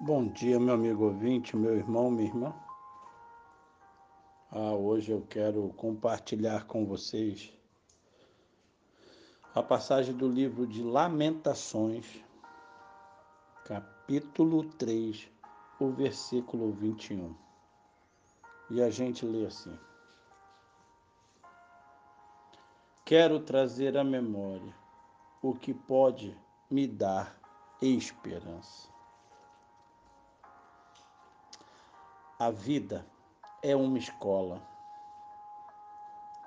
Bom dia, meu amigo ouvinte, meu irmão, minha irmã. Ah, hoje eu quero compartilhar com vocês a passagem do livro de Lamentações, capítulo 3, o versículo 21. E a gente lê assim: Quero trazer à memória o que pode me dar esperança. A vida é uma escola.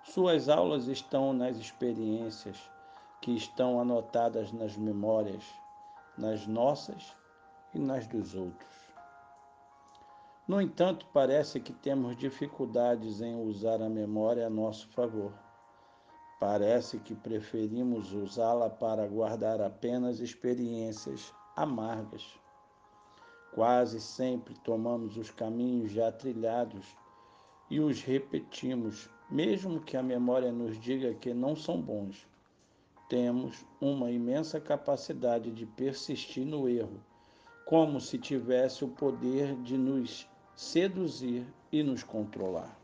Suas aulas estão nas experiências que estão anotadas nas memórias, nas nossas e nas dos outros. No entanto, parece que temos dificuldades em usar a memória a nosso favor. Parece que preferimos usá-la para guardar apenas experiências amargas Quase sempre tomamos os caminhos já trilhados e os repetimos, mesmo que a memória nos diga que não são bons. Temos uma imensa capacidade de persistir no erro, como se tivesse o poder de nos seduzir e nos controlar.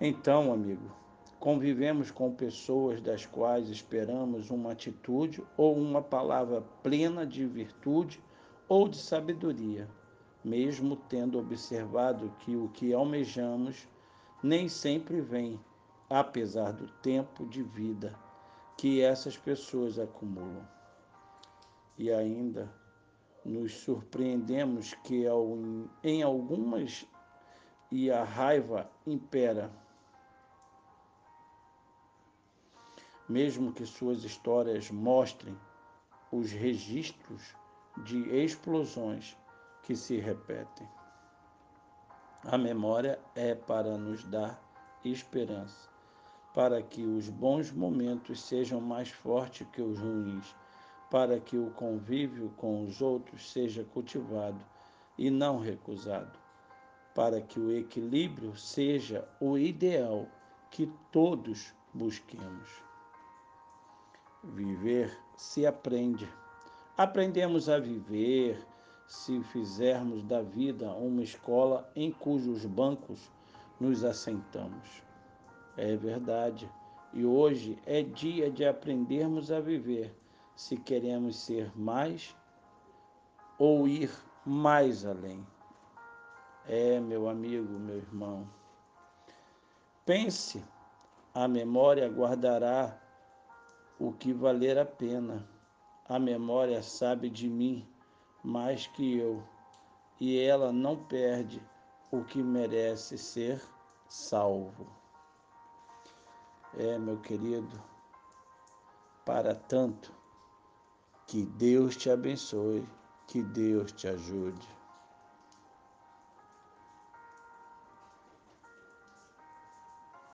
Então, amigo, convivemos com pessoas das quais esperamos uma atitude ou uma palavra plena de virtude ou de sabedoria, mesmo tendo observado que o que almejamos nem sempre vem, apesar do tempo de vida que essas pessoas acumulam. E ainda nos surpreendemos que em algumas e a raiva impera. Mesmo que suas histórias mostrem os registros de explosões que se repetem. A memória é para nos dar esperança, para que os bons momentos sejam mais fortes que os ruins, para que o convívio com os outros seja cultivado e não recusado, para que o equilíbrio seja o ideal que todos busquemos. Viver se aprende Aprendemos a viver se fizermos da vida uma escola em cujos bancos nos assentamos. É verdade. E hoje é dia de aprendermos a viver se queremos ser mais ou ir mais além. É, meu amigo, meu irmão. Pense, a memória guardará o que valer a pena a memória sabe de mim mais que eu, e ela não perde o que merece ser salvo. É, meu querido, para tanto, que Deus te abençoe, que Deus te ajude.